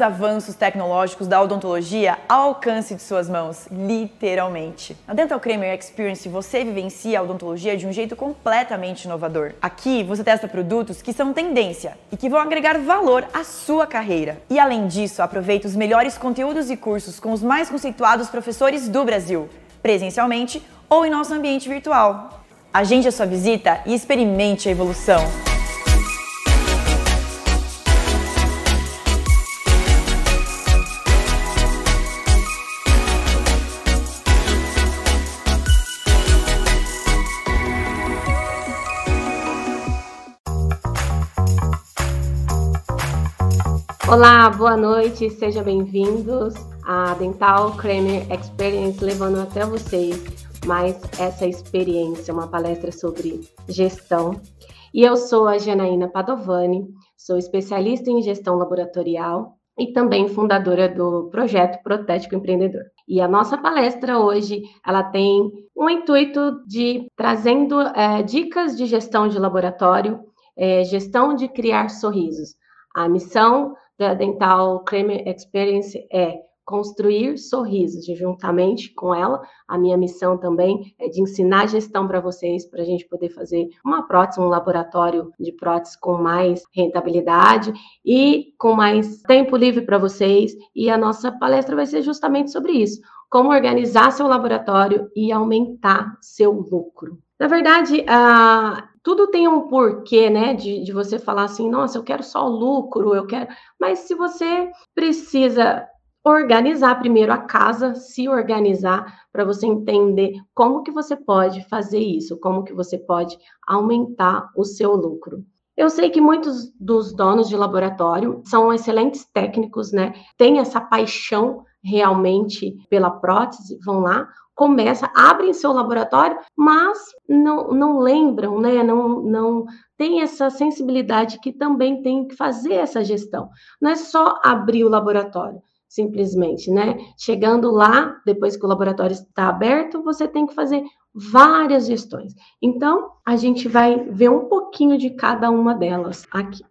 avanços tecnológicos da odontologia ao alcance de suas mãos, literalmente. Na Dental Kramer Experience você vivencia a odontologia de um jeito completamente inovador. Aqui você testa produtos que são tendência e que vão agregar valor à sua carreira. E além disso, aproveita os melhores conteúdos e cursos com os mais conceituados professores do Brasil, presencialmente ou em nosso ambiente virtual. Agende a sua visita e experimente a evolução. Olá, boa noite, sejam bem-vindos à Dental Kramer Experience, levando até vocês mais essa experiência, uma palestra sobre gestão. E eu sou a Janaína Padovani, sou especialista em gestão laboratorial e também fundadora do projeto Protético Empreendedor. E a nossa palestra hoje, ela tem o intuito de trazendo é, dicas de gestão de laboratório, é, gestão de criar sorrisos. A missão da Dental Kramer Experience é construir sorrisos, e juntamente com ela, a minha missão também é de ensinar gestão para vocês, para a gente poder fazer uma prótese, um laboratório de prótese com mais rentabilidade e com mais tempo livre para vocês. E a nossa palestra vai ser justamente sobre isso: como organizar seu laboratório e aumentar seu lucro. Na verdade, tudo tem um porquê, né? De, de você falar assim, nossa, eu quero só lucro, eu quero. Mas se você precisa organizar primeiro a casa, se organizar para você entender como que você pode fazer isso, como que você pode aumentar o seu lucro. Eu sei que muitos dos donos de laboratório são excelentes técnicos, né? Tem essa paixão realmente pela prótese, vão lá, começa, abrem seu laboratório, mas não, não lembram, né? Não, não tem essa sensibilidade que também tem que fazer essa gestão. Não é só abrir o laboratório, simplesmente, né? Chegando lá, depois que o laboratório está aberto, você tem que fazer várias gestões. Então, a gente vai ver um pouquinho de cada uma delas aqui.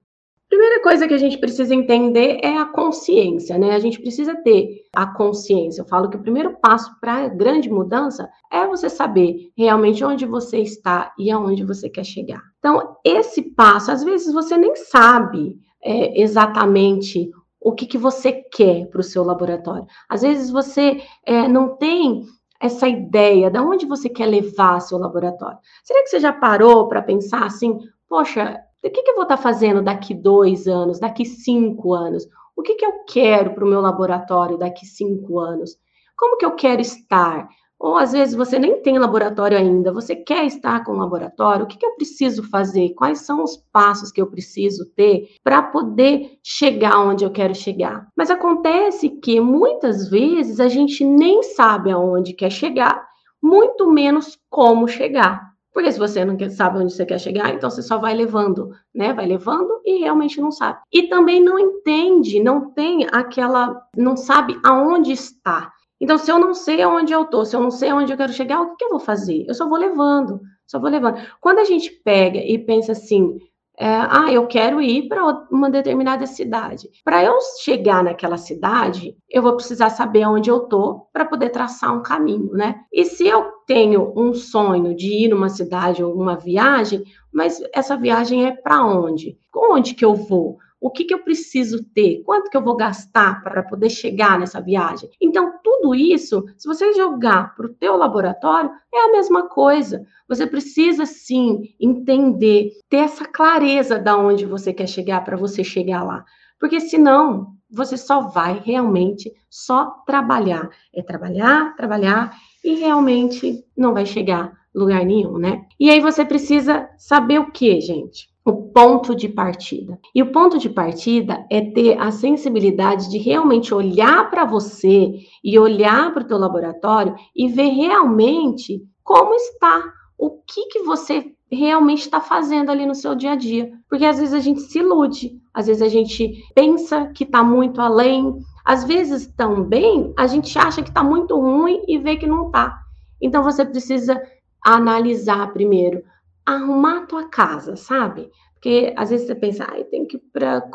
Primeira coisa que a gente precisa entender é a consciência, né? A gente precisa ter a consciência. Eu falo que o primeiro passo para a grande mudança é você saber realmente onde você está e aonde você quer chegar. Então, esse passo, às vezes você nem sabe é, exatamente o que, que você quer para o seu laboratório. Às vezes você é, não tem essa ideia de onde você quer levar seu laboratório. Será que você já parou para pensar assim, poxa, o que, que eu vou estar tá fazendo daqui dois anos, daqui cinco anos? O que, que eu quero para o meu laboratório daqui cinco anos? Como que eu quero estar? Ou às vezes você nem tem laboratório ainda, você quer estar com o laboratório, o que, que eu preciso fazer? Quais são os passos que eu preciso ter para poder chegar onde eu quero chegar? Mas acontece que muitas vezes a gente nem sabe aonde quer chegar, muito menos como chegar. Porque se você não sabe onde você quer chegar, então você só vai levando, né? Vai levando e realmente não sabe. E também não entende, não tem aquela, não sabe aonde está. Então, se eu não sei aonde eu tô, se eu não sei aonde eu quero chegar, o que, eu vou fazer? Eu só vou levando, só vou levando. Quando a gente pega e pensa assim, é, ah, eu quero ir para uma determinada cidade. Para eu chegar naquela cidade, eu vou precisar saber onde eu tô para poder traçar um caminho, né? E se eu tenho um sonho de ir numa cidade ou uma viagem, mas essa viagem é para onde? Onde que eu vou? O que, que eu preciso ter? Quanto que eu vou gastar para poder chegar nessa viagem? Então, tudo isso, se você jogar para o teu laboratório, é a mesma coisa. Você precisa, sim, entender, ter essa clareza da onde você quer chegar para você chegar lá. Porque senão, você só vai realmente só trabalhar. É trabalhar, trabalhar e realmente não vai chegar lugar nenhum, né? E aí você precisa saber o que, gente? o ponto de partida. E o ponto de partida é ter a sensibilidade de realmente olhar para você e olhar para o teu laboratório e ver realmente como está, o que que você realmente está fazendo ali no seu dia a dia. Porque às vezes a gente se ilude, às vezes a gente pensa que está muito além, às vezes também a gente acha que está muito ruim e vê que não está. Então você precisa analisar primeiro arrumar a tua casa, sabe? Porque às vezes você pensa, ah, tem que ir para.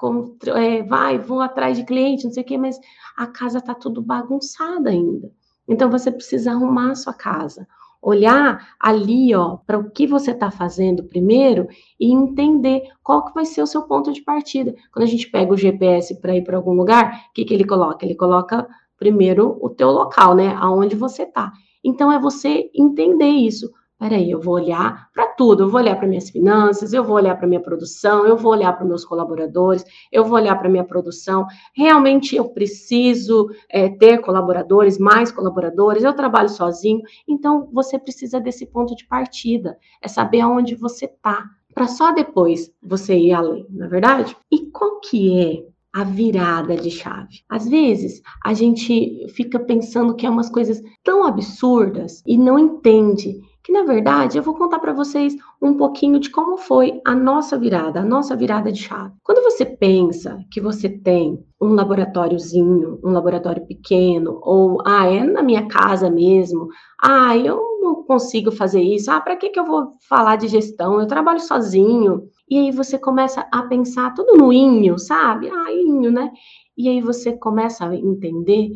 É, vai, vou atrás de cliente, não sei o quê, mas a casa está tudo bagunçada ainda. Então você precisa arrumar a sua casa. Olhar ali, ó, para o que você está fazendo primeiro e entender qual que vai ser o seu ponto de partida. Quando a gente pega o GPS para ir para algum lugar, o que, que ele coloca? Ele coloca primeiro o teu local, né? Aonde você está. Então é você entender isso peraí, eu vou olhar para tudo, eu vou olhar para minhas finanças, eu vou olhar para minha produção, eu vou olhar para meus colaboradores, eu vou olhar para minha produção. Realmente eu preciso é, ter colaboradores, mais colaboradores, eu trabalho sozinho, então você precisa desse ponto de partida, é saber aonde você está, para só depois você ir além, não é verdade? E qual que é a virada de chave. Às vezes, a gente fica pensando que é umas coisas tão absurdas e não entende que na verdade eu vou contar para vocês um pouquinho de como foi a nossa virada, a nossa virada de chave. Quando você pensa que você tem um laboratóriozinho, um laboratório pequeno, ou ah, é na minha casa mesmo, ah, eu não consigo fazer isso, ah, para que, que eu vou falar de gestão? Eu trabalho sozinho. E aí você começa a pensar tudo no inho, sabe? Ah, inho, né? E aí você começa a entender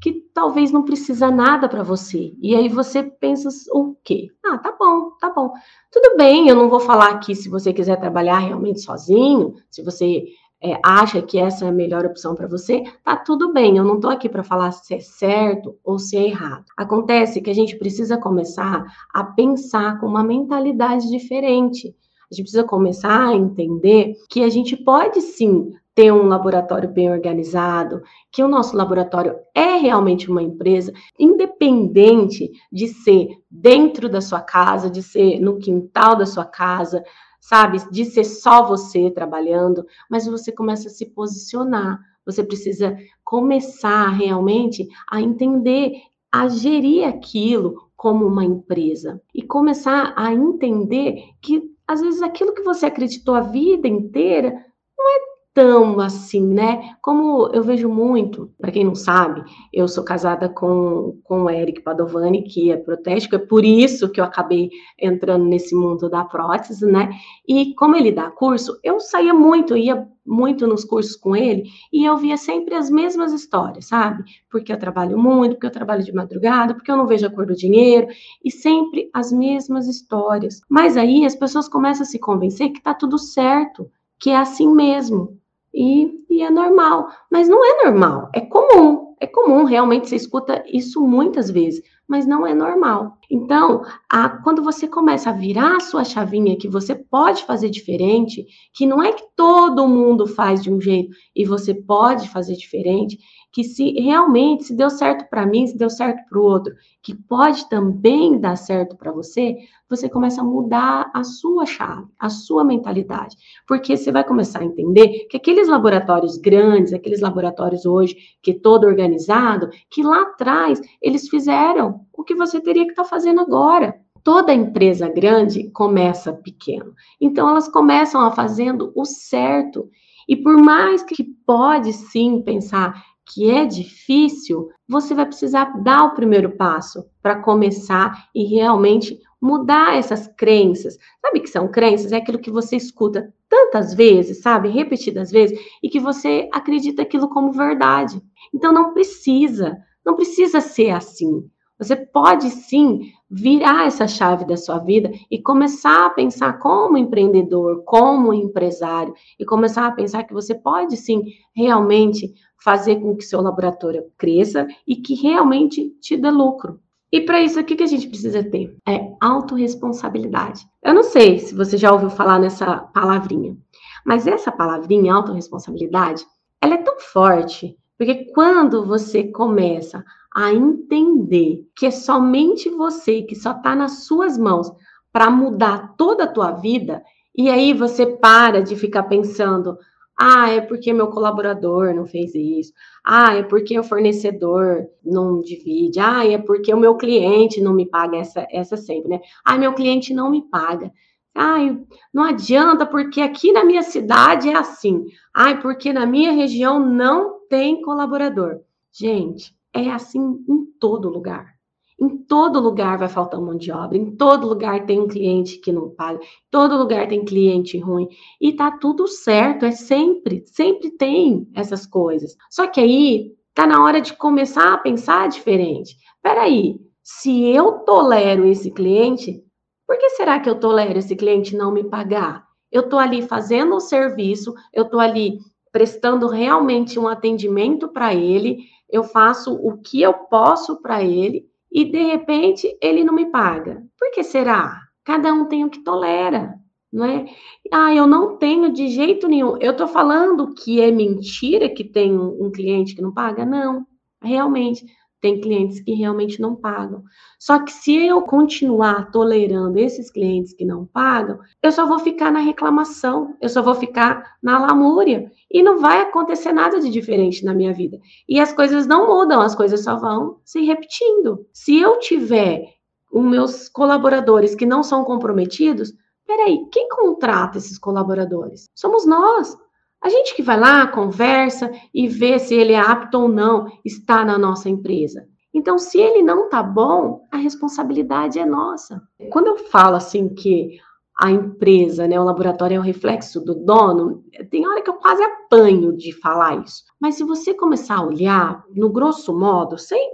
que talvez não precisa nada para você. E aí você pensa o quê? Ah, tá bom, tá bom. Tudo bem, eu não vou falar aqui se você quiser trabalhar realmente sozinho, se você é, acha que essa é a melhor opção para você, tá tudo bem. Eu não estou aqui para falar se é certo ou se é errado. Acontece que a gente precisa começar a pensar com uma mentalidade diferente. A gente precisa começar a entender que a gente pode sim ter um laboratório bem organizado, que o nosso laboratório é realmente uma empresa, independente de ser dentro da sua casa, de ser no quintal da sua casa, sabe, de ser só você trabalhando, mas você começa a se posicionar. Você precisa começar realmente a entender, a gerir aquilo como uma empresa e começar a entender que às vezes aquilo que você acreditou a vida inteira não é tão assim, né? Como eu vejo muito, para quem não sabe, eu sou casada com, com o Eric Padovani, que é protético, é por isso que eu acabei entrando nesse mundo da prótese, né? E como ele dá curso, eu saía muito, ia muito nos cursos com ele e eu via sempre as mesmas histórias, sabe? Porque eu trabalho muito, porque eu trabalho de madrugada, porque eu não vejo a cor do dinheiro e sempre as mesmas histórias. Mas aí as pessoas começam a se convencer que tá tudo certo, que é assim mesmo e, e é normal. Mas não é normal, é comum. É comum, realmente, você escuta isso muitas vezes, mas não é normal. Então, a, quando você começa a virar a sua chavinha que você pode fazer diferente, que não é que todo mundo faz de um jeito e você pode fazer diferente, que se realmente se deu certo para mim, se deu certo para o outro, que pode também dar certo para você, você começa a mudar a sua chave, a sua mentalidade, porque você vai começar a entender que aqueles laboratórios grandes, aqueles laboratórios hoje que é todo organizado, que lá atrás eles fizeram o que você teria que estar tá fazendo agora. Toda empresa grande começa pequeno. Então elas começam a fazendo o certo. E por mais que pode sim pensar que é difícil, você vai precisar dar o primeiro passo para começar e realmente mudar essas crenças. Sabe que são crenças? É aquilo que você escuta tantas vezes, sabe? Repetidas vezes, e que você acredita aquilo como verdade. Então não precisa, não precisa ser assim. Você pode sim virar essa chave da sua vida e começar a pensar como empreendedor, como empresário, e começar a pensar que você pode sim realmente fazer com que seu laboratório cresça e que realmente te dê lucro. E para isso, o que, a gente precisa ter? É autorresponsabilidade. Eu não sei se você já ouviu falar nessa palavrinha, mas essa palavrinha, autorresponsabilidade, ela é tão forte, porque quando você começa a entender que é somente você, que só está nas suas mãos para mudar toda a tua vida, e aí você para de ficar pensando, ah, é porque meu colaborador não fez isso. Ah, é porque o fornecedor não divide. Ah, é porque o meu cliente não me paga essa, essa sempre, né? Ah, meu cliente não me paga. Ai, não adianta, porque aqui na minha cidade é assim. Ai, porque na minha região não tem colaborador. Gente, é assim em todo lugar. Em todo lugar vai faltar mão de obra, em todo lugar tem um cliente que não paga, em todo lugar tem cliente ruim. E tá tudo certo, é sempre, sempre tem essas coisas. Só que aí tá na hora de começar a pensar diferente. Peraí, se eu tolero esse cliente, por que será que eu tolero esse cliente não me pagar? Eu tô ali fazendo o serviço, eu tô ali prestando realmente um atendimento para ele, eu faço o que eu posso para ele e de repente ele não me paga. Por que será? Cada um tem o que tolera, não é? Ah, eu não tenho de jeito nenhum. Eu estou falando que é mentira que tem um, um cliente que não paga? Não, realmente. Tem clientes que realmente não pagam. Só que se eu continuar tolerando esses clientes que não pagam, eu só vou ficar na reclamação, eu só vou ficar na lamúria e não vai acontecer nada de diferente na minha vida. E as coisas não mudam, as coisas só vão se repetindo. Se eu tiver os meus colaboradores que não são comprometidos, peraí, quem contrata esses colaboradores? Somos nós. A gente que vai lá, conversa e vê se ele é apto ou não estar na nossa empresa. Então, se ele não tá bom, a responsabilidade é nossa. Quando eu falo assim que a empresa, né, o laboratório é o reflexo do dono, tem hora que eu quase apanho de falar isso. Mas se você começar a olhar no grosso modo, sem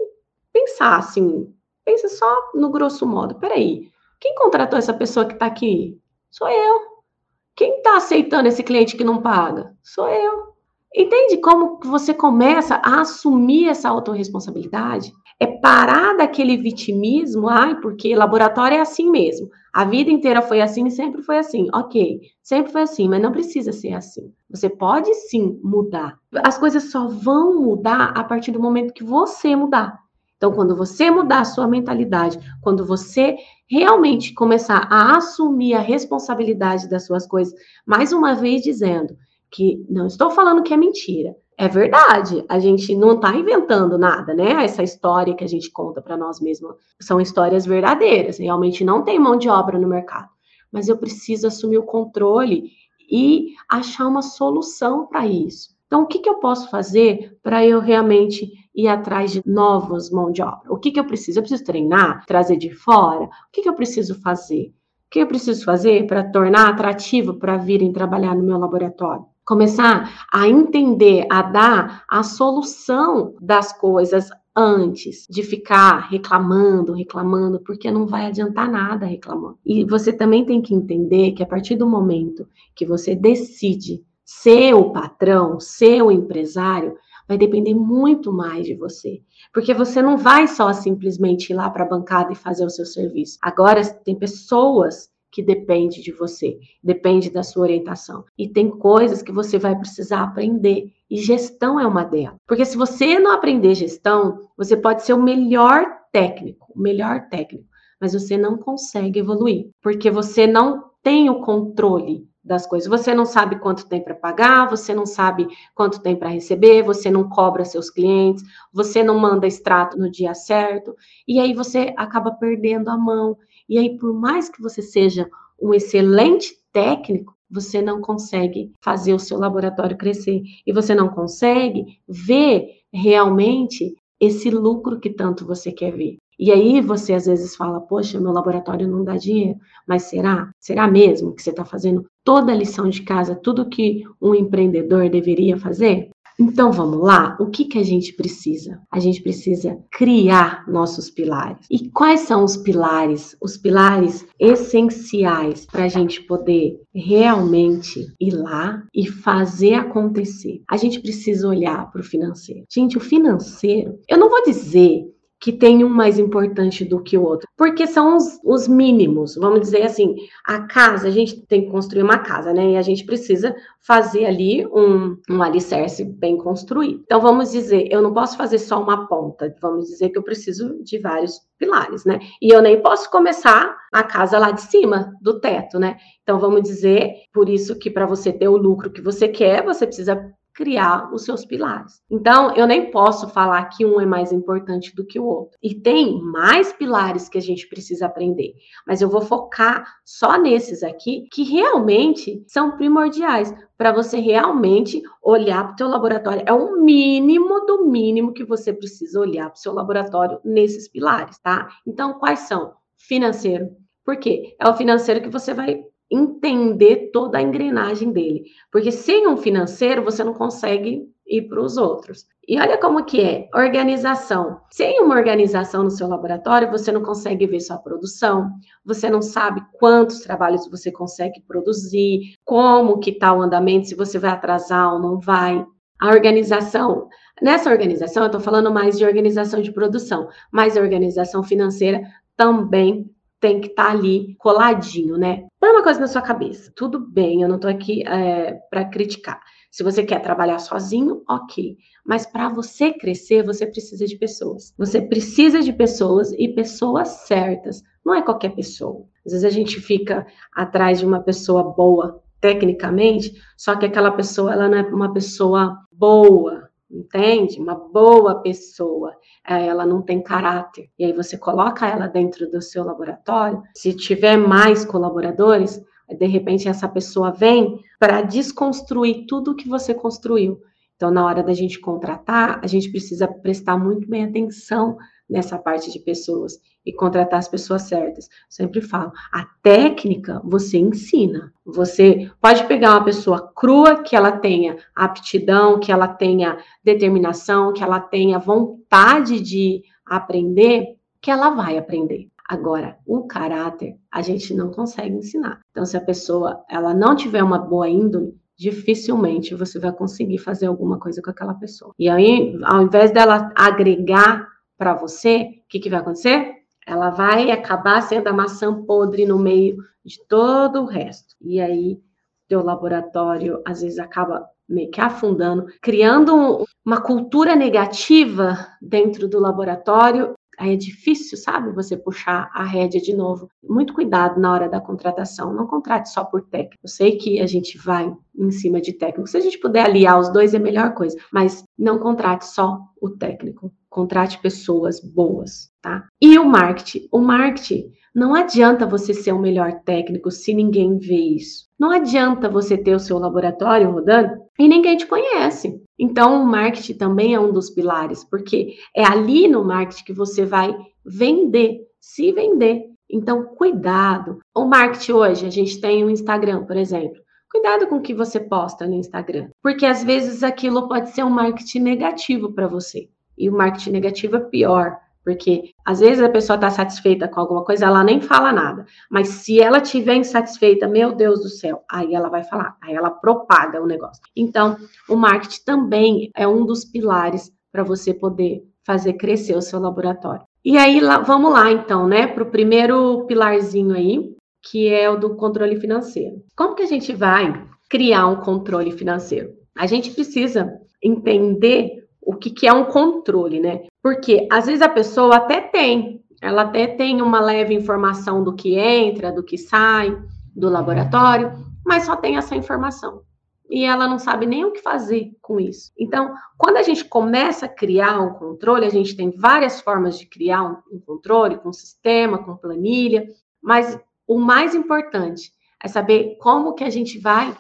pensar assim, pensa só no grosso modo. Peraí, quem contratou essa pessoa que está aqui? Sou eu. Quem está aceitando esse cliente que não paga? Sou eu. Entende como você começa a assumir essa autorresponsabilidade? É parar daquele vitimismo, ai, porque laboratório é assim mesmo. A vida inteira foi assim e sempre foi assim. Ok, sempre foi assim, mas não precisa ser assim. Você pode sim mudar. As coisas só vão mudar a partir do momento que você mudar. Então, quando você mudar a sua mentalidade, quando você realmente começar a assumir a responsabilidade das suas coisas, mais uma vez dizendo que não estou falando que é mentira, é verdade. A gente não está inventando nada, né? Essa história que a gente conta para nós mesmos são histórias verdadeiras. Realmente não tem mão de obra no mercado, mas eu preciso assumir o controle e achar uma solução para isso. Então, o que, que eu posso fazer para eu realmente ir atrás de novas mãos de obra? O que, que eu preciso? Eu preciso treinar, trazer de fora? O que, que eu preciso fazer? O que eu preciso fazer para tornar atrativo para virem trabalhar no meu laboratório? Começar a entender, a dar a solução das coisas antes de ficar reclamando, reclamando, porque não vai adiantar nada reclamando. E você também tem que entender que a partir do momento que você decide ser o patrão, ser o empresário, vai depender muito mais de você. Porque você não vai só simplesmente ir lá para a bancada e fazer o seu serviço. Agora tem pessoas que dependem de você, depende da sua orientação. E tem coisas que você vai precisar aprender. E gestão é uma delas. Porque se você não aprender gestão, você pode ser o melhor técnico, o melhor técnico, mas você não consegue evoluir, porque você não tem o controle das coisas. Você não sabe quanto tem para pagar, você não sabe quanto tem para receber, você não cobra seus clientes, você não manda extrato no dia certo, e aí você acaba perdendo a mão. E aí, por mais que você seja um excelente técnico, você não consegue fazer o seu laboratório crescer e você não consegue ver realmente esse lucro que tanto você quer ver. E aí você às vezes fala, poxa, meu laboratório não dá dinheiro, mas será? Será mesmo que você está fazendo toda a lição de casa, tudo que um empreendedor deveria fazer? Então vamos lá, o que, que a gente precisa? A gente precisa criar nossos pilares. E quais são os pilares? Os pilares essenciais para a gente poder realmente ir lá e fazer acontecer. A gente precisa olhar para o financeiro. Gente, o financeiro, eu não vou dizer que tem um mais importante do que o outro, porque são os, os, mínimos, vamos dizer assim, a casa, a gente tem que construir uma casa, né, e a gente precisa fazer ali um, um alicerce bem construído. Então, vamos dizer, eu não posso fazer só uma ponta, vamos dizer que eu preciso de vários pilares, né, e eu nem posso começar a casa lá de cima, do teto, né, então vamos dizer, por isso que para você ter o lucro que você quer, você precisa criar os seus pilares. Então, eu nem posso falar que um é mais importante do que o outro. E tem mais pilares que a gente precisa aprender, mas eu vou focar só nesses aqui que realmente são primordiais para você realmente olhar para o seu laboratório. É o mínimo do mínimo que você precisa olhar para o seu laboratório nesses pilares, tá? Então, quais são? Financeiro. Por quê? É o financeiro que você vai entender toda a engrenagem dele. Porque sem um financeiro, você não consegue ir para os outros. E olha como que é, organização. Sem uma organização no seu laboratório, você não consegue ver sua produção, você não sabe quantos trabalhos você consegue produzir, como que está o andamento, se você vai atrasar ou não vai. A organização, nessa organização, eu estou falando mais de organização de produção, mas a organização financeira também tem que estar tá ali coladinho, né? Põe uma coisa na sua cabeça. Tudo bem, eu não estou aqui é, para criticar. Se você quer trabalhar sozinho, ok. Mas para você crescer, você precisa de pessoas. Você precisa de pessoas e pessoas certas. Não é qualquer pessoa. Às vezes a gente fica atrás de uma pessoa boa tecnicamente, só que aquela pessoa ela não é uma pessoa boa, entende? Uma boa pessoa, é, ela não tem caráter. E aí você coloca ela dentro do seu laboratório. Se tiver mais colaboradores, de repente essa pessoa vem para desconstruir tudo que você construiu. Então, na hora da gente contratar, a gente precisa prestar muito bem atenção nessa parte de pessoas e contratar as pessoas certas. Sempre falo, a técnica você ensina. Você pode pegar uma pessoa crua que ela tenha aptidão, que ela tenha determinação, que ela tenha vontade de aprender, que ela vai aprender. Agora, o caráter a gente não consegue ensinar. Então, se a pessoa ela não tiver uma boa índole, dificilmente você vai conseguir fazer alguma coisa com aquela pessoa. E aí, ao invés dela agregar para você, o que, que vai acontecer? Ela vai acabar sendo a maçã podre no meio de todo o resto. E aí, teu laboratório às vezes acaba meio que afundando, criando uma cultura negativa dentro do laboratório Aí é difícil, sabe, você puxar a rédea de novo. Muito cuidado na hora da contratação. Não contrate só por técnico. Eu sei que a gente vai em cima de técnico. Se a gente puder aliar os dois, é a melhor coisa. Mas não contrate só o técnico. Contrate pessoas boas, tá? E o marketing. O marketing, não adianta você ser o melhor técnico se ninguém vê isso. Não adianta você ter o seu laboratório rodando e ninguém te conhece. Então, o marketing também é um dos pilares, porque é ali no marketing que você vai vender, se vender. Então, cuidado. O marketing hoje, a gente tem o Instagram, por exemplo. Cuidado com o que você posta no Instagram, porque às vezes aquilo pode ser um marketing negativo para você. E o marketing negativo é pior, porque às vezes a pessoa está satisfeita com alguma coisa, ela nem fala nada. Mas se ela estiver insatisfeita, meu Deus do céu, aí ela vai falar, aí ela propaga o negócio. Então, o marketing também é um dos pilares para você poder fazer crescer o seu laboratório. E aí, lá, vamos lá então, né, para o primeiro pilarzinho aí, que é o do controle financeiro. Como que a gente vai criar um controle financeiro? A gente precisa entender o que, que é um controle, né? Porque às vezes a pessoa até tem, ela até tem uma leve informação do que entra, do que sai do laboratório, mas só tem essa informação. E ela não sabe nem o que fazer com isso. Então, quando a gente começa a criar um controle, a gente tem várias formas de criar um, um controle, com sistema, com planilha, mas o mais importante é saber como que a gente vai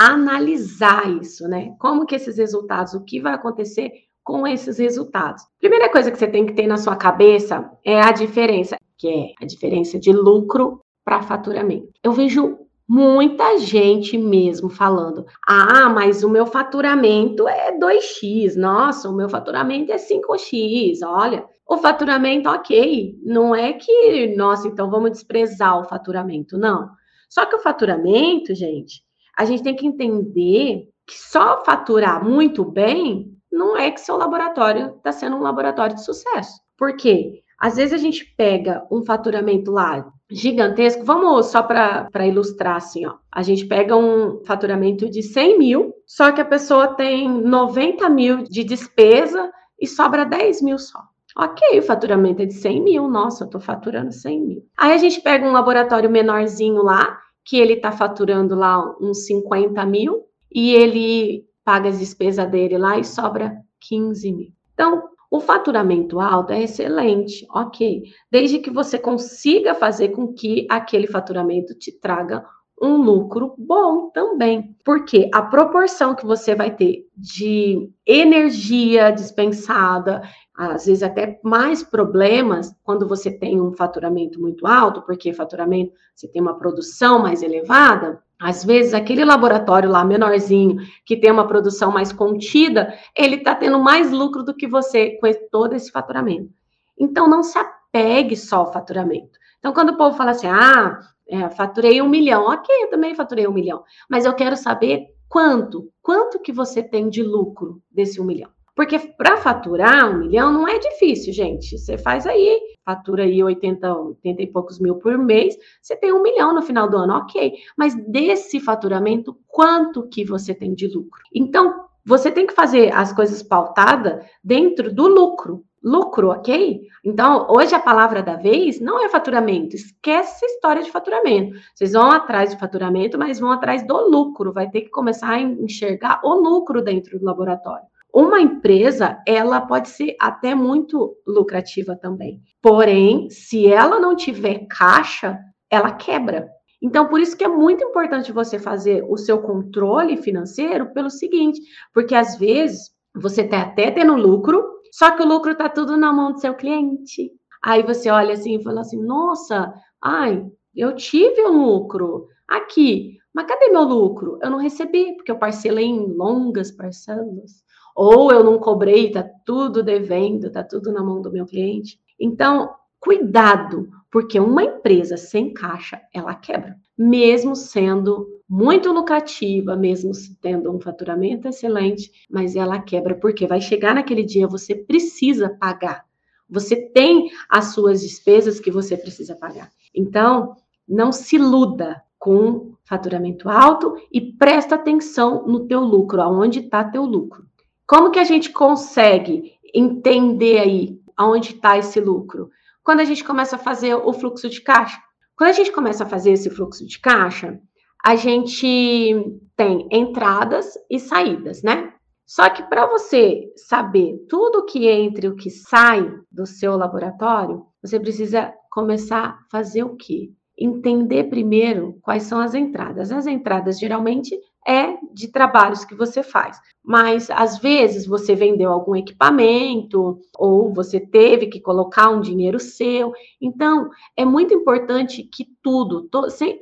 analisar isso, né? Como que esses resultados, o que vai acontecer com esses resultados? Primeira coisa que você tem que ter na sua cabeça é a diferença, que é a diferença de lucro para faturamento. Eu vejo muita gente mesmo falando: "Ah, mas o meu faturamento é 2x. Nossa, o meu faturamento é 5x. Olha, o faturamento, OK, não é que, nossa, então vamos desprezar o faturamento, não. Só que o faturamento, gente, a gente tem que entender que só faturar muito bem não é que seu laboratório está sendo um laboratório de sucesso. Por quê? Às vezes a gente pega um faturamento lá gigantesco, vamos só para ilustrar assim, ó. A gente pega um faturamento de 100 mil, só que a pessoa tem 90 mil de despesa e sobra 10 mil só. Ok, o faturamento é de 100 mil, nossa, eu estou faturando 100 mil. Aí a gente pega um laboratório menorzinho lá, que ele está faturando lá uns 50 mil e ele paga as despesas dele lá e sobra 15 mil. Então, o faturamento alto é excelente, ok, desde que você consiga fazer com que aquele faturamento te traga um lucro bom também, porque a proporção que você vai ter de energia dispensada, às vezes até mais problemas quando você tem um faturamento muito alto, porque faturamento você tem uma produção mais elevada, às vezes aquele laboratório lá menorzinho, que tem uma produção mais contida, ele está tendo mais lucro do que você com todo esse faturamento. Então não se apegue só ao faturamento. Então, quando o povo fala assim, ah, é, faturei um milhão. Ok, eu também faturei um milhão. Mas eu quero saber quanto. Quanto que você tem de lucro desse um milhão? Porque para faturar um milhão não é difícil, gente. Você faz aí, fatura aí 80, 80 e poucos mil por mês, você tem um milhão no final do ano, ok. Mas desse faturamento, quanto que você tem de lucro? Então, você tem que fazer as coisas pautadas dentro do lucro lucro, ok? Então, hoje a palavra da vez não é faturamento. Esquece a história de faturamento. Vocês vão atrás de faturamento, mas vão atrás do lucro. Vai ter que começar a enxergar o lucro dentro do laboratório. Uma empresa, ela pode ser até muito lucrativa também. Porém, se ela não tiver caixa, ela quebra. Então, por isso que é muito importante você fazer o seu controle financeiro pelo seguinte, porque às vezes você está até tendo lucro, só que o lucro está tudo na mão do seu cliente. Aí você olha assim e fala assim: nossa, ai, eu tive um lucro aqui, mas cadê meu lucro? Eu não recebi, porque eu parcelei em longas parcelas. Ou eu não cobrei, tá tudo devendo, tá tudo na mão do meu cliente. Então, cuidado, porque uma empresa sem caixa, ela quebra, mesmo sendo muito lucrativa, mesmo tendo um faturamento excelente, mas ela quebra porque vai chegar naquele dia você precisa pagar. Você tem as suas despesas que você precisa pagar. Então, não se iluda com faturamento alto e presta atenção no teu lucro, aonde está teu lucro. Como que a gente consegue entender aí aonde está esse lucro? Quando a gente começa a fazer o fluxo de caixa. Quando a gente começa a fazer esse fluxo de caixa, a gente tem entradas e saídas, né? Só que para você saber tudo que entra e o que sai do seu laboratório, você precisa começar a fazer o quê? Entender primeiro quais são as entradas. As entradas geralmente é de trabalhos que você faz, mas às vezes você vendeu algum equipamento ou você teve que colocar um dinheiro seu. Então, é muito importante que tudo, to, sem,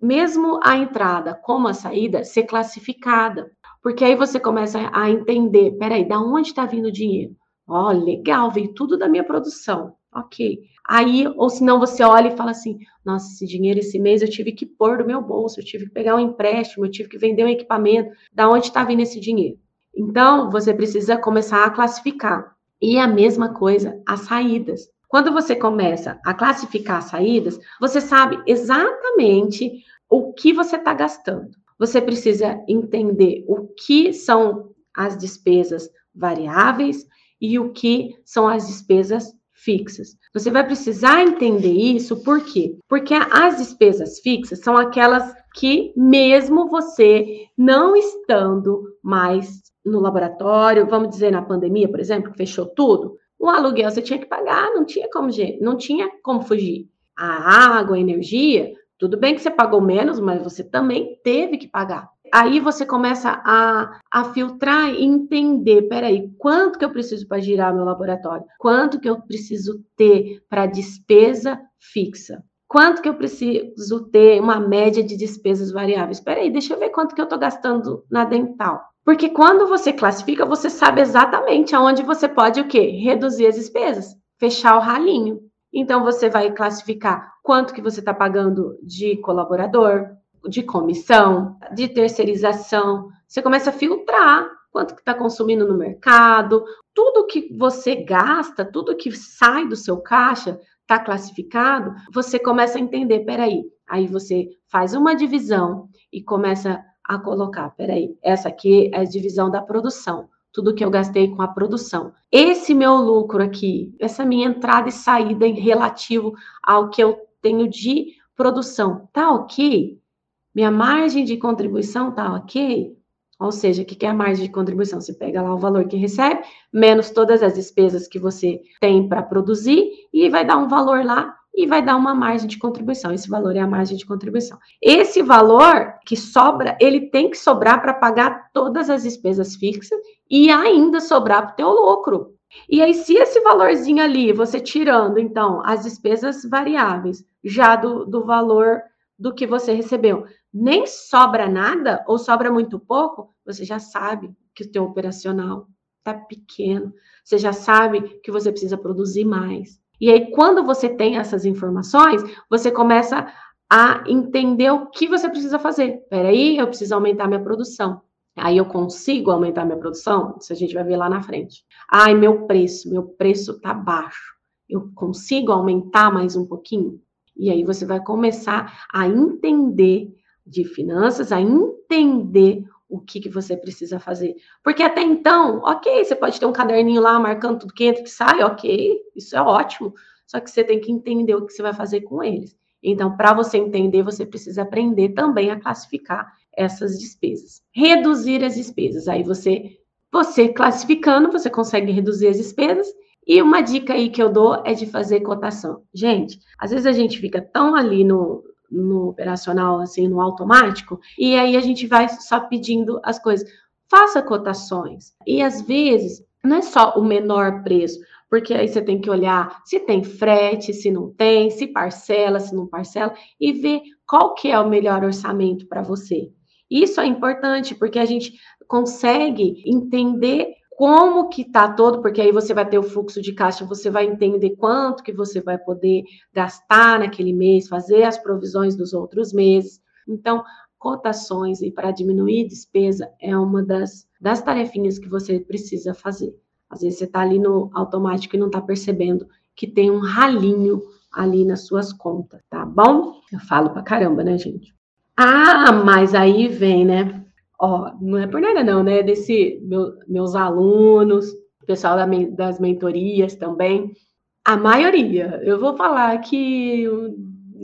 mesmo a entrada como a saída, ser classificada. Porque aí você começa a entender, peraí, da onde está vindo o dinheiro? Ó, oh, legal, veio tudo da minha produção. Ok. Aí, ou senão você olha e fala assim, nossa, esse dinheiro esse mês eu tive que pôr do meu bolso, eu tive que pegar um empréstimo, eu tive que vender um equipamento. Da onde está vindo esse dinheiro? Então, você precisa começar a classificar. E a mesma coisa, as saídas. Quando você começa a classificar as saídas, você sabe exatamente o que você está gastando. Você precisa entender o que são as despesas variáveis e o que são as despesas fixas. Você vai precisar entender isso, por quê? Porque as despesas fixas são aquelas que, mesmo você não estando mais no laboratório, vamos dizer na pandemia, por exemplo, que fechou tudo, o aluguel você tinha que pagar, não tinha como, não tinha como fugir. A água, a energia, tudo bem que você pagou menos, mas você também teve que pagar. Aí você começa a, a filtrar e entender, peraí, quanto que eu preciso para girar meu laboratório? Quanto que eu preciso ter para despesa fixa? Quanto que eu preciso ter uma média de despesas variáveis? Peraí, deixa eu ver quanto que eu estou gastando na dental. Porque quando você classifica, você sabe exatamente aonde você pode o quê? Reduzir as despesas, fechar o ralinho. Então você vai classificar quanto que você está pagando de colaborador, de comissão, de terceirização. Você começa a filtrar quanto que está consumindo no mercado, tudo que você gasta, tudo que sai do seu caixa está classificado, você começa a entender, peraí, aí você faz uma divisão e começa a colocar, peraí, essa aqui é a divisão da produção, tudo que eu gastei com a produção. Esse meu lucro aqui, essa minha entrada e saída em relativo ao que eu tenho de produção, tá ok? Minha margem de contribuição tá ok? Ou seja, o que é a margem de contribuição? Você pega lá o valor que recebe, menos todas as despesas que você tem para produzir, e vai dar um valor lá e vai dar uma margem de contribuição. Esse valor é a margem de contribuição. Esse valor que sobra, ele tem que sobrar para pagar todas as despesas fixas e ainda sobrar para o teu lucro. E aí, se esse valorzinho ali, você tirando, então, as despesas variáveis, já do, do valor do que você recebeu, nem sobra nada ou sobra muito pouco, você já sabe que o teu operacional está pequeno, você já sabe que você precisa produzir mais. E aí, quando você tem essas informações, você começa a entender o que você precisa fazer. Peraí, eu preciso aumentar minha produção. Aí eu consigo aumentar minha produção? Isso a gente vai ver lá na frente. Ai, meu preço, meu preço tá baixo. Eu consigo aumentar mais um pouquinho? E aí você vai começar a entender de finanças, a entender o que, que você precisa fazer. Porque até então, ok, você pode ter um caderninho lá marcando tudo que entra que sai, ok, isso é ótimo. Só que você tem que entender o que você vai fazer com eles. Então, para você entender, você precisa aprender também a classificar essas despesas. Reduzir as despesas. Aí você, você classificando, você consegue reduzir as despesas. E uma dica aí que eu dou é de fazer cotação. Gente, às vezes a gente fica tão ali no, no operacional, assim, no automático, e aí a gente vai só pedindo as coisas. Faça cotações. E às vezes, não é só o menor preço, porque aí você tem que olhar se tem frete, se não tem, se parcela, se não parcela, e ver qual que é o melhor orçamento para você. Isso é importante porque a gente consegue entender como que tá todo, porque aí você vai ter o fluxo de caixa, você vai entender quanto que você vai poder gastar naquele mês, fazer as provisões dos outros meses. Então, cotações e para diminuir despesa é uma das, das tarefinhas que você precisa fazer. Às vezes você está ali no automático e não está percebendo que tem um ralinho ali nas suas contas, tá bom? Eu falo pra caramba, né, gente? Ah, mas aí vem, né? Ó, não é por nada não, né? Desse meu, meus alunos, pessoal da, das mentorias também, a maioria, eu vou falar que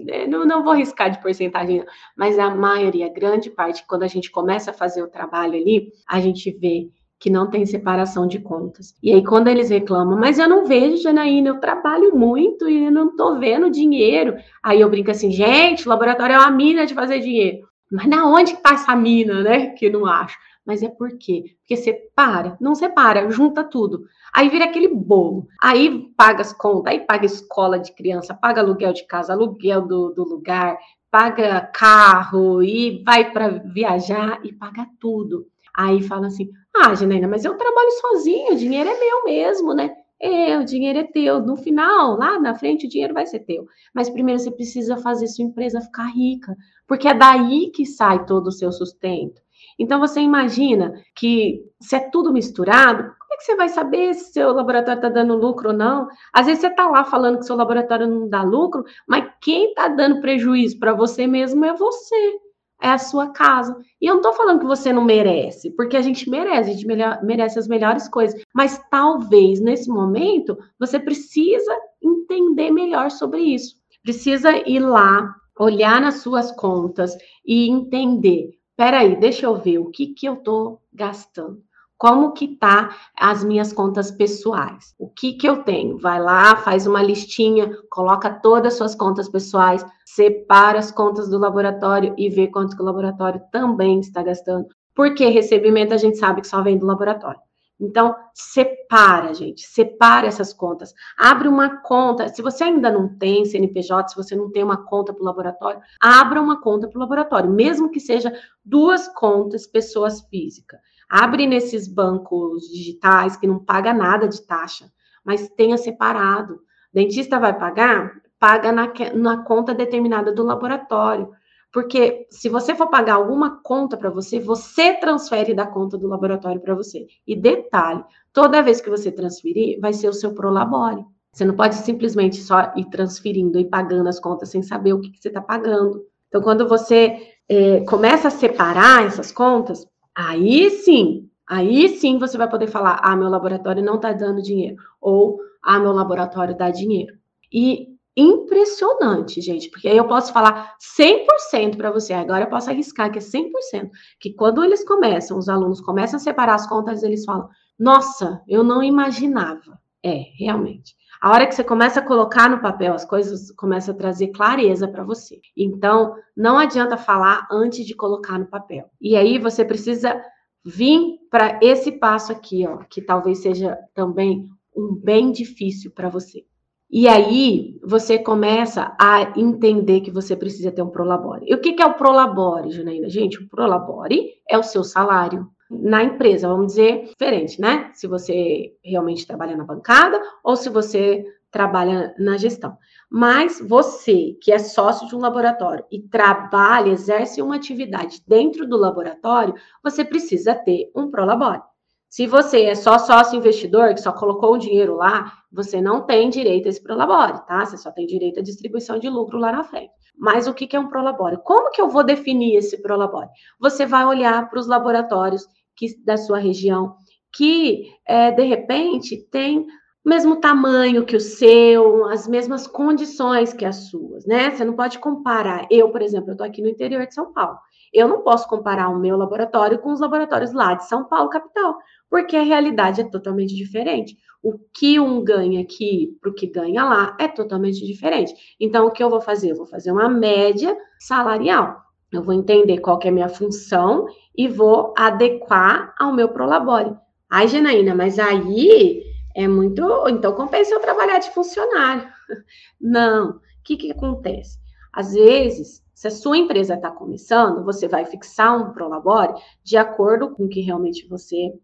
né, não, não vou arriscar de porcentagem, mas a maioria, grande parte, quando a gente começa a fazer o trabalho ali, a gente vê que não tem separação de contas. E aí, quando eles reclamam, mas eu não vejo, Janaína, eu trabalho muito e eu não tô vendo dinheiro. Aí eu brinco assim, gente, o laboratório é uma mina de fazer dinheiro. Mas na onde que tá essa mina, né? Que não acho. Mas é por quê? Porque separa, não separa, junta tudo. Aí vira aquele bolo. Aí paga as contas, aí paga escola de criança, paga aluguel de casa, aluguel do, do lugar, paga carro e vai para viajar e paga tudo. Aí fala assim: ah, Janaína, mas eu trabalho sozinho, o dinheiro é meu mesmo, né? É, o dinheiro é teu. No final, lá na frente, o dinheiro vai ser teu. Mas primeiro você precisa fazer sua empresa ficar rica, porque é daí que sai todo o seu sustento. Então você imagina que se é tudo misturado, como é que você vai saber se seu laboratório está dando lucro ou não? Às vezes você está lá falando que seu laboratório não dá lucro, mas quem está dando prejuízo para você mesmo é você é a sua casa. E eu não estou falando que você não merece, porque a gente merece, a gente merece as melhores coisas. Mas talvez nesse momento você precisa entender melhor sobre isso. Precisa ir lá, olhar nas suas contas e entender. Peraí, deixa eu ver o que, que eu estou gastando como que tá as minhas contas pessoais. O que que eu tenho? Vai lá, faz uma listinha, coloca todas as suas contas pessoais, separa as contas do laboratório e vê quanto que o laboratório também está gastando. Porque recebimento a gente sabe que só vem do laboratório. Então, separa, gente, separa essas contas. Abre uma conta. Se você ainda não tem CNPJ, se você não tem uma conta para o laboratório, abra uma conta para o laboratório, mesmo que seja duas contas pessoas físicas. Abre nesses bancos digitais que não paga nada de taxa, mas tenha separado. O dentista vai pagar? Paga na, na conta determinada do laboratório. Porque se você for pagar alguma conta para você, você transfere da conta do laboratório para você. E detalhe, toda vez que você transferir, vai ser o seu Prolabore. Você não pode simplesmente só ir transferindo e pagando as contas sem saber o que, que você está pagando. Então, quando você é, começa a separar essas contas, Aí sim, aí sim você vai poder falar: ah, meu laboratório não está dando dinheiro, ou ah, meu laboratório dá dinheiro. E impressionante, gente, porque aí eu posso falar 100% para você, agora eu posso arriscar que é 100%, que quando eles começam, os alunos começam a separar as contas, eles falam: "Nossa, eu não imaginava". É, realmente. A hora que você começa a colocar no papel, as coisas começam a trazer clareza para você. Então, não adianta falar antes de colocar no papel. E aí você precisa vir para esse passo aqui, ó, que talvez seja também um bem difícil para você. E aí você começa a entender que você precisa ter um prolabore. E o que, que é o prolabore, Janaína? Gente, o prolabore é o seu salário na empresa, vamos dizer, diferente, né? Se você realmente trabalha na bancada ou se você trabalha na gestão. Mas você, que é sócio de um laboratório e trabalha, exerce uma atividade dentro do laboratório, você precisa ter um prolabore. Se você é só sócio investidor, que só colocou o dinheiro lá, você não tem direito a esse prolabore, tá? Você só tem direito à distribuição de lucro lá na frente. Mas o que é um prolabore? Como que eu vou definir esse prolabore? Você vai olhar para os laboratórios que, da sua região, que é, de repente tem o mesmo tamanho que o seu, as mesmas condições que as suas, né? Você não pode comparar. Eu, por exemplo, eu estou aqui no interior de São Paulo. Eu não posso comparar o meu laboratório com os laboratórios lá de São Paulo, capital, porque a realidade é totalmente diferente. O que um ganha aqui para o que ganha lá é totalmente diferente. Então, o que eu vou fazer? Eu vou fazer uma média salarial. Eu vou entender qual que é a minha função e vou adequar ao meu prolabore. Ai, Janaína, mas aí é muito. Então compensa eu trabalhar de funcionário. Não. O que, que acontece? Às vezes, se a sua empresa está começando, você vai fixar um prolabore de acordo com que realmente você,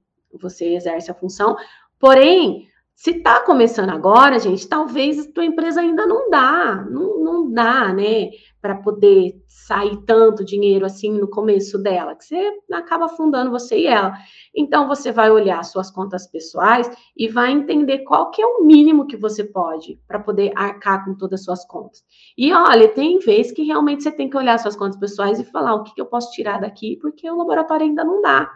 você exerce a função. Porém, se está começando agora, gente, talvez a tua empresa ainda não dá, não, não dá, né, para poder sair tanto dinheiro assim no começo dela, que você acaba afundando você e ela. Então você vai olhar suas contas pessoais e vai entender qual que é o mínimo que você pode para poder arcar com todas as suas contas. E olha, tem vezes que realmente você tem que olhar suas contas pessoais e falar o que, que eu posso tirar daqui, porque o laboratório ainda não dá.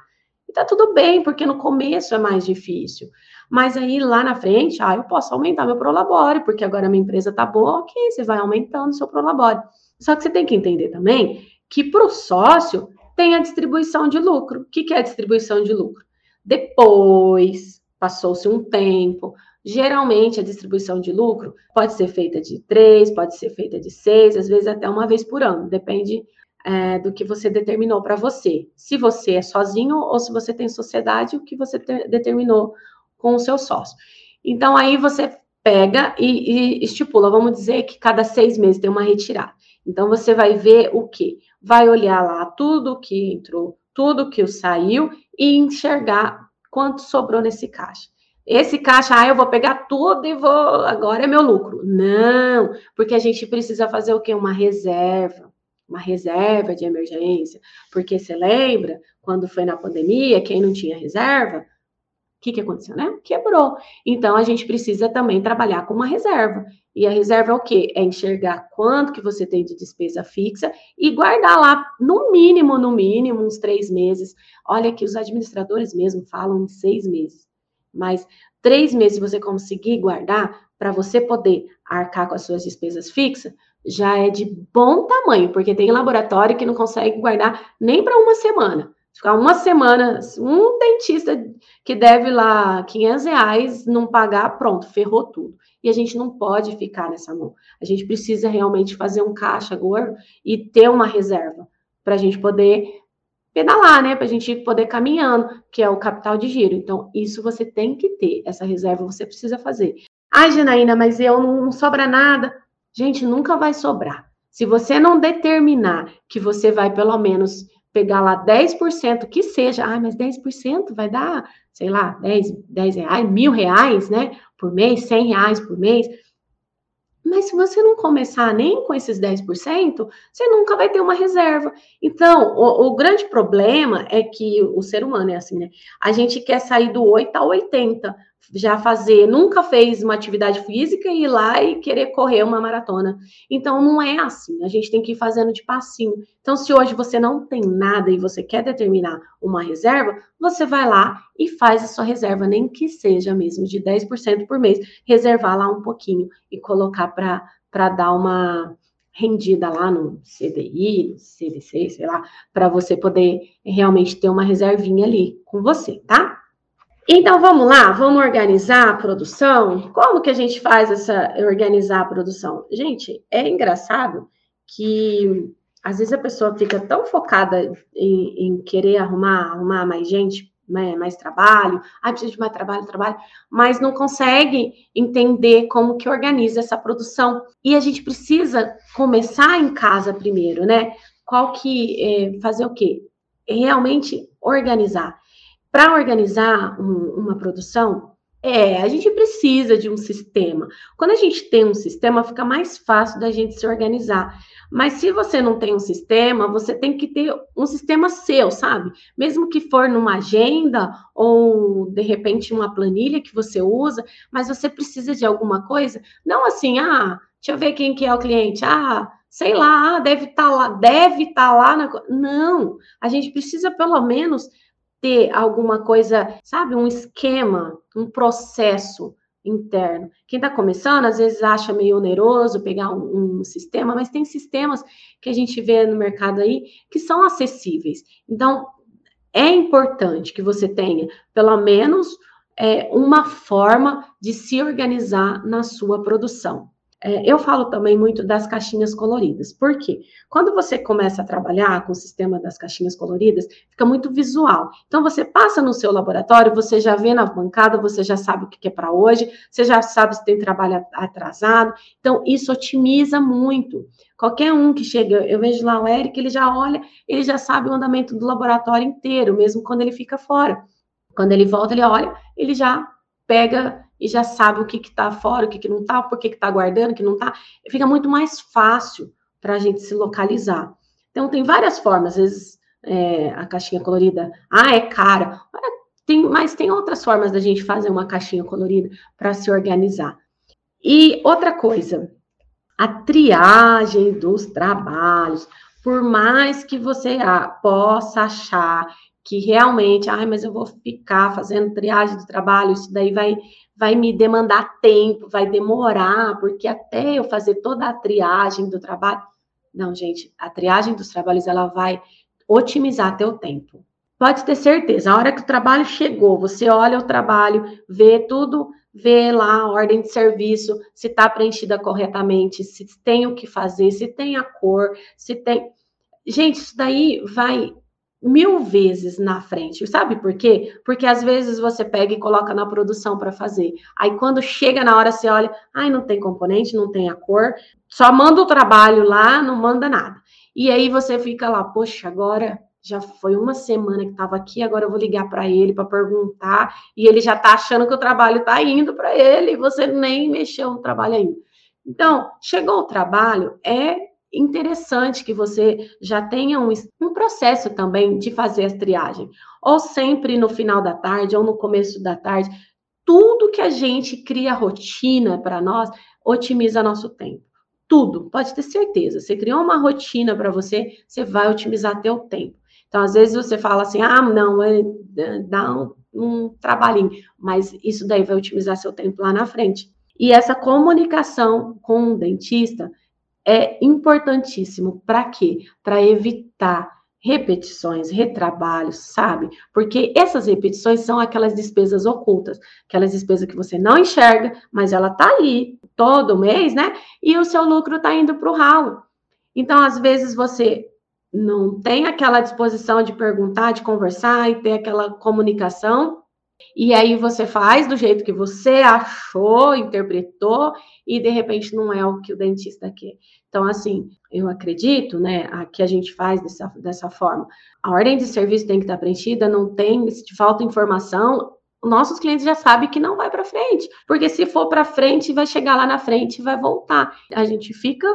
E tá tudo bem, porque no começo é mais difícil. Mas aí lá na frente, ah, eu posso aumentar meu prolabore, porque agora minha empresa tá boa, ok, você vai aumentando seu prolabore. Só que você tem que entender também que para o sócio tem a distribuição de lucro. O que, que é a distribuição de lucro? Depois, passou-se um tempo, geralmente a distribuição de lucro pode ser feita de três, pode ser feita de seis, às vezes até uma vez por ano, depende é, do que você determinou para você. Se você é sozinho ou se você tem sociedade, o que você determinou com o seu sócio. Então, aí você pega e, e estipula, vamos dizer que cada seis meses tem uma retirada. Então, você vai ver o que? Vai olhar lá tudo que entrou, tudo que saiu e enxergar quanto sobrou nesse caixa. Esse caixa, ah, eu vou pegar tudo e vou, agora é meu lucro. Não, porque a gente precisa fazer o quê? Uma reserva, uma reserva de emergência. Porque você lembra, quando foi na pandemia, quem não tinha reserva, que, que aconteceu, né? Quebrou. Então, a gente precisa também trabalhar com uma reserva. E a reserva é o quê? É enxergar quanto que você tem de despesa fixa e guardar lá, no mínimo, no mínimo, uns três meses. Olha que os administradores mesmo falam em seis meses. Mas três meses você conseguir guardar para você poder arcar com as suas despesas fixas, já é de bom tamanho, porque tem laboratório que não consegue guardar nem para uma semana. Ficar uma semana, um dentista que deve lá 500 reais, não pagar, pronto, ferrou tudo. E a gente não pode ficar nessa mão. A gente precisa realmente fazer um caixa gordo e ter uma reserva para a gente poder pedalar, né? Para a gente poder caminhando, que é o capital de giro. Então, isso você tem que ter, essa reserva você precisa fazer. Ai, Janaína, mas eu não, não sobra nada. Gente, nunca vai sobrar. Se você não determinar que você vai pelo menos pegar lá 10%, que seja, ah, mas 10% vai dar, sei lá, 10, 10 reais, mil reais, né, por mês, 100 reais por mês. Mas se você não começar nem com esses 10%, você nunca vai ter uma reserva. Então, o, o, grande problema é que o ser humano é assim, né? A gente quer sair do 8 ao 80. Já fazer, nunca fez uma atividade física e ir lá e querer correr uma maratona. Então não é assim, a gente tem que ir fazendo de passinho. Então se hoje você não tem nada e você quer determinar uma reserva, você vai lá e faz a sua reserva, nem que seja mesmo de 10% por mês, reservar lá um pouquinho e colocar para dar uma rendida lá no CDI, CDC, sei lá, para você poder realmente ter uma reservinha ali com você, tá? Então vamos lá, vamos organizar a produção. Como que a gente faz essa organizar a produção? Gente, é engraçado que às vezes a pessoa fica tão focada em, em querer arrumar, arrumar mais gente, né, mais trabalho, ah, precisa de mais trabalho, trabalho, mas não consegue entender como que organiza essa produção. E a gente precisa começar em casa primeiro, né? Qual que é, fazer o quê? Realmente organizar. Para organizar um, uma produção, é, a gente precisa de um sistema. Quando a gente tem um sistema, fica mais fácil da gente se organizar. Mas se você não tem um sistema, você tem que ter um sistema seu, sabe? Mesmo que for numa agenda ou de repente uma planilha que você usa, mas você precisa de alguma coisa, não assim, ah, deixa eu ver quem que é o cliente. Ah, sei lá, deve estar tá lá, deve estar tá lá na... Não, a gente precisa pelo menos ter alguma coisa, sabe, um esquema, um processo interno. Quem está começando, às vezes acha meio oneroso pegar um, um, sistema, mas tem sistemas que a gente vê no mercado aí que são acessíveis. Então, é importante que você tenha, pelo menos, é, uma forma de se organizar na sua produção. É, eu falo também muito das caixinhas coloridas. Por quê? Quando você começa a trabalhar com o sistema das caixinhas coloridas, fica muito visual. Então, você passa no seu laboratório, você já vê na bancada, você já sabe o que é para hoje, você já sabe se tem trabalho atrasado. Então, isso otimiza muito. Qualquer um que chega, eu vejo lá o Eric, ele já olha, ele já sabe o andamento do laboratório inteiro, mesmo quando ele fica fora. Quando ele volta, ele olha, ele já pega e já sabe o que está fora, o que, que não está, por que está guardando, o que não está. Fica muito mais fácil para a gente se localizar. Então, tem várias formas. Às vezes, é, a caixinha colorida, ah, é cara. Tem, mas tem outras formas da gente fazer uma caixinha colorida para se organizar. E outra coisa, a triagem dos trabalhos. Por mais que você ah, possa achar que realmente, ai, mas eu vou ficar fazendo triagem do trabalho, isso daí vai vai me demandar tempo, vai demorar, porque até eu fazer toda a triagem do trabalho. Não, gente, a triagem dos trabalhos ela vai otimizar teu tempo. Pode ter certeza, a hora que o trabalho chegou, você olha o trabalho, vê tudo, vê lá a ordem de serviço, se está preenchida corretamente, se tem o que fazer, se tem a cor, se tem. Gente, isso daí vai mil vezes na frente. Sabe por quê? Porque às vezes você pega e coloca na produção para fazer. Aí quando chega na hora você olha, ai, não tem componente, não tem a cor, só manda o trabalho lá, não manda nada. E aí você fica lá, poxa, agora já foi uma semana que estava aqui, agora eu vou ligar para ele para perguntar, e ele já está achando que o trabalho está indo para ele, e você nem mexeu no trabalho ainda. Então, chegou o trabalho, é interessante que você já tenha um, um processo também de fazer a triagem. Ou sempre no final da tarde, ou no começo da tarde. Tudo que a gente cria rotina para nós, otimiza nosso tempo. Tudo, pode ter certeza. Você criou uma rotina para você, você vai otimizar teu tempo. Então, às vezes você fala assim, ah, não, é, dá um, um trabalhinho, mas isso daí vai otimizar seu tempo lá na frente. E essa comunicação com o dentista, é importantíssimo. Para quê? Para evitar repetições, retrabalhos, sabe? Porque essas repetições são aquelas despesas ocultas, aquelas despesas que você não enxerga, mas ela tá ali todo mês, né? E o seu lucro tá indo para o ralo. Então, às vezes você não tem aquela disposição de perguntar, de conversar e ter aquela comunicação e aí você faz do jeito que você achou, interpretou, e de repente não é o que o dentista quer. Então, assim, eu acredito, né, que a gente faz dessa, dessa forma. A ordem de serviço tem que estar preenchida, não tem, se te falta informação, nossos clientes já sabem que não vai para frente, porque se for para frente, vai chegar lá na frente e vai voltar. A gente fica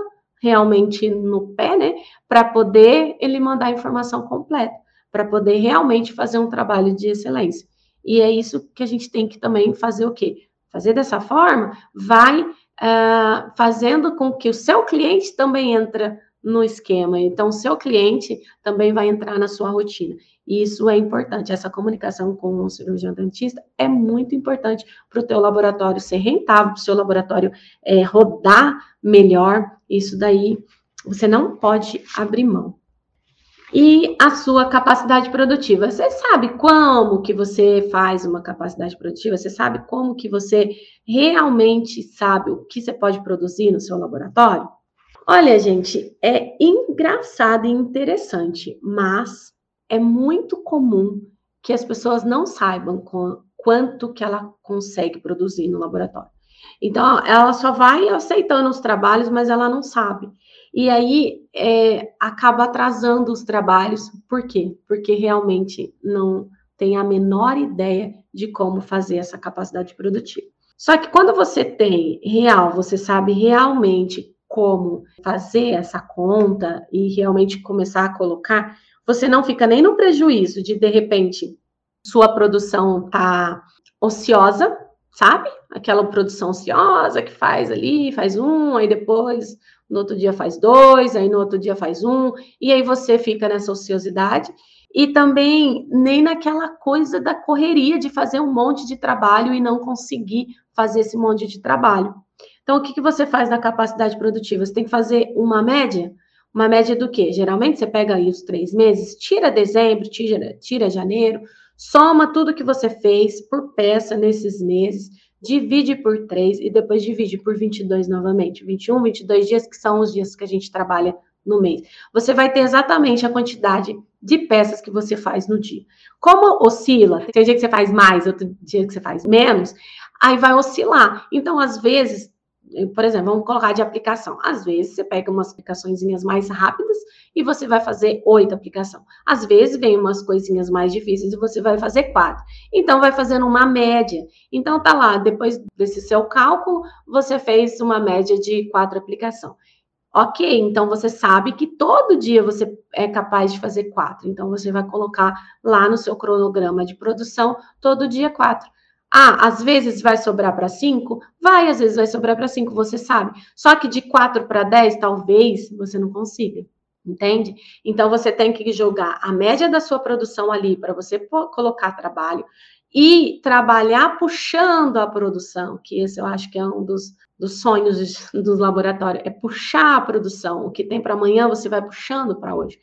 realmente no pé, né, para poder ele mandar a informação completa, para poder realmente fazer um trabalho de excelência. E é isso que a gente tem que também fazer o quê? Fazer dessa forma vai uh, fazendo com que o seu cliente também entre no esquema. Então, o seu cliente também vai entrar na sua rotina. E isso é importante. Essa comunicação com o cirurgião dentista é muito importante para o teu laboratório ser rentável, para o seu laboratório é, rodar melhor. Isso daí você não pode abrir mão. E a sua capacidade produtiva. Você sabe como que você faz uma capacidade produtiva? Você sabe como que você realmente sabe o que você pode produzir no seu laboratório? Olha, gente, é engraçado e interessante, mas é muito comum que as pessoas não saibam com, quanto que ela consegue produzir no laboratório. Então, ela só vai aceitando os trabalhos, mas ela não sabe. E aí é, acaba atrasando os trabalhos. Por quê? Porque realmente não tem a menor ideia de como fazer essa capacidade produtiva. Só que quando você tem real, você sabe realmente como fazer essa conta e realmente começar a colocar, você não fica nem no prejuízo de de repente sua produção tá ociosa, sabe? Aquela produção ociosa que faz ali, faz um, aí depois no outro dia faz dois, aí no outro dia faz um, e aí você fica nessa ociosidade. E também nem naquela coisa da correria de fazer um monte de trabalho e não conseguir fazer esse monte de trabalho. Então, o que, que você faz na capacidade produtiva? Você tem que fazer uma média. Uma média do quê? Geralmente você pega aí os três meses, tira dezembro, tira, tira janeiro, soma tudo que você fez por peça nesses meses, divide por três e depois divide por 22 novamente. 21, 22 dias, que são os dias que a gente trabalha no mês. Você vai ter exatamente a quantidade de peças que você faz no dia. Como oscila, tem dia que você faz mais, outro dia que você faz menos, aí vai oscilar. Então, às vezes, por exemplo, vamos colocar de aplicação. Às vezes você pega umas aplicações mais rápidas e você vai fazer oito aplicações. Às vezes vem umas coisinhas mais difíceis e você vai fazer quatro. Então vai fazendo uma média. Então tá lá, depois desse seu cálculo, você fez uma média de quatro aplicações. Ok, então você sabe que todo dia você é capaz de fazer quatro. Então você vai colocar lá no seu cronograma de produção todo dia quatro. Ah, às vezes vai sobrar para 5? Vai, às vezes vai sobrar para 5, você sabe. Só que de 4 para 10, talvez você não consiga. Entende? Então você tem que jogar a média da sua produção ali para você colocar trabalho e trabalhar puxando a produção, que esse eu acho que é um dos, dos sonhos do laboratório, é puxar a produção. O que tem para amanhã você vai puxando para hoje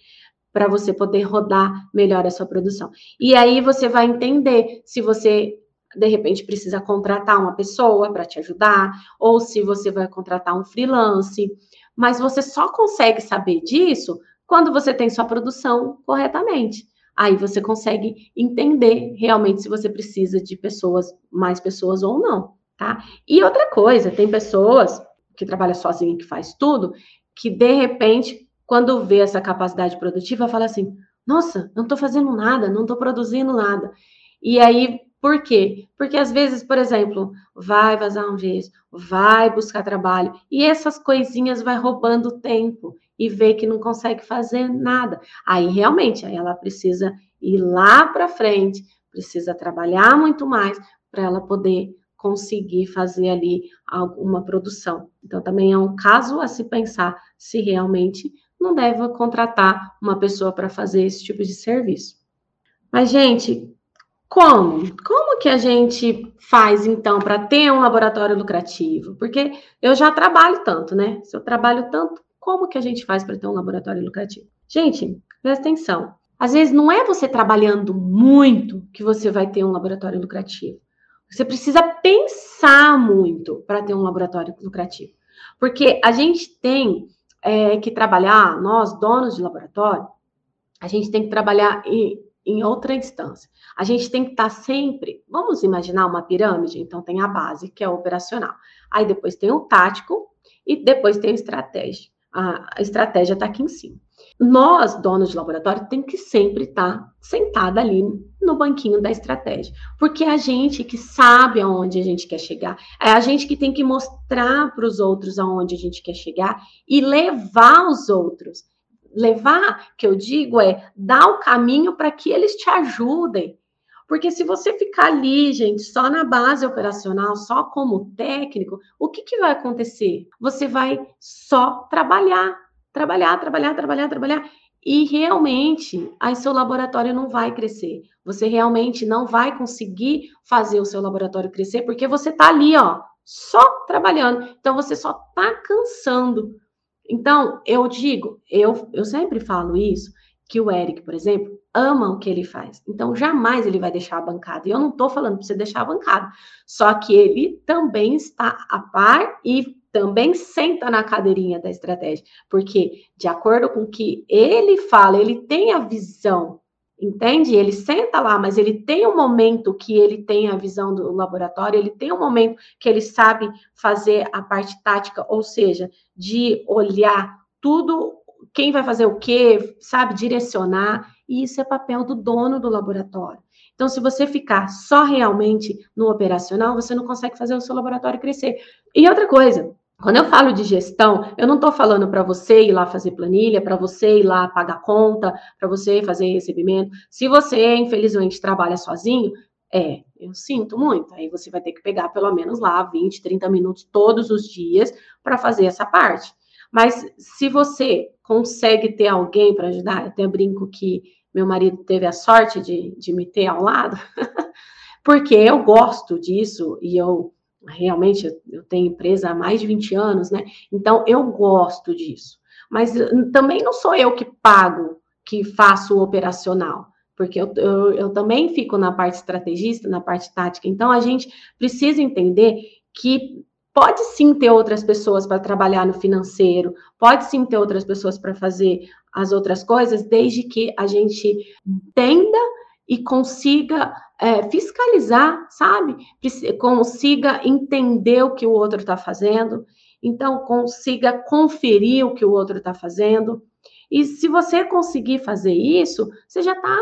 para você poder rodar melhor a sua produção. E aí você vai entender se você de repente precisa contratar uma pessoa para te ajudar, ou se você vai contratar um freelance, mas você só consegue saber disso quando você tem sua produção corretamente. Aí você consegue entender realmente se você precisa de pessoas, mais pessoas ou não, tá? E outra coisa, tem pessoas que trabalham sozinha, que faz tudo, que de repente, quando vê essa capacidade produtiva, fala assim: "Nossa, não estou fazendo nada, não estou produzindo nada". E aí por quê? Porque às vezes, por exemplo, vai vazar um gesso, vai buscar trabalho, e essas coisinhas vai roubando tempo e vê que não consegue fazer nada. Aí realmente, aí ela precisa ir lá para frente, precisa trabalhar muito mais para ela poder conseguir fazer ali alguma produção. Então também é um caso a se pensar se realmente não deve contratar uma pessoa para fazer esse tipo de serviço. Mas gente, como? Como que a gente faz então para ter um laboratório lucrativo? Porque eu já trabalho tanto, né? Se eu trabalho tanto, como que a gente faz para ter um laboratório lucrativo? Gente, presta atenção. Às vezes não é você trabalhando muito que você vai ter um laboratório lucrativo. Você precisa pensar muito para ter um laboratório lucrativo. Porque a gente tem é, que trabalhar, nós, donos de laboratório, a gente tem que trabalhar em, em outra instância. A gente tem que estar tá sempre, vamos imaginar uma pirâmide, então tem a base, que é operacional. Aí depois tem o tático e depois tem a estratégia. A, estratégia está aqui em cima. Nós, donos de laboratório, tem que sempre estar tá sentada ali no banquinho da estratégia, porque é a gente que sabe aonde a gente quer chegar, é a gente que tem que mostrar para os outros aonde a gente quer chegar e levar os outros levar, que eu digo, é dar o caminho para que eles te ajudem. Porque se você ficar ali, gente, só na base operacional, só como técnico, o que, que vai acontecer? Você vai só trabalhar, trabalhar, trabalhar, trabalhar, trabalhar. E realmente, aí seu laboratório não vai crescer. Você realmente não vai conseguir fazer o seu laboratório crescer, porque você está ali, ó, só trabalhando. Então, você só está cansando. Então, eu digo, eu, eu sempre falo isso, que o Eric, por exemplo, ama o que ele faz. Então, jamais ele vai deixar a bancada. E eu não estou falando para você deixar a bancada. Só que ele também está a par e também senta na cadeirinha da estratégia. Porque, de acordo com o que ele fala, ele tem a visão Entende? Ele senta lá, mas ele tem um momento que ele tem a visão do laboratório, ele tem um momento que ele sabe fazer a parte tática, ou seja, de olhar tudo, quem vai fazer o quê, sabe, direcionar, e isso é papel do dono do laboratório. Então, se você ficar só realmente no operacional, você não consegue fazer o seu laboratório crescer. E outra coisa, quando eu falo de gestão, eu não estou falando para você ir lá fazer planilha, para você ir lá pagar conta, para você fazer recebimento. Se você, infelizmente, trabalha sozinho, é, eu sinto muito. Aí você vai ter que pegar pelo menos lá 20, 30 minutos todos os dias para fazer essa parte. Mas se você consegue ter alguém para ajudar, até brinco que meu marido teve a sorte de, de me ter ao lado, porque eu gosto disso e eu realmente eu tenho empresa há mais de 20 anos, né? Então eu gosto disso. Mas também não sou eu que pago, que faço o operacional, porque eu, eu, eu também fico na parte estrategista, na parte tática. Então a gente precisa entender que pode sim ter outras pessoas para trabalhar no financeiro, pode sim ter outras pessoas para fazer as outras coisas, desde que a gente entenda e consiga é, fiscalizar, sabe? Consiga entender o que o outro está fazendo, então consiga conferir o que o outro está fazendo. E se você conseguir fazer isso, você já está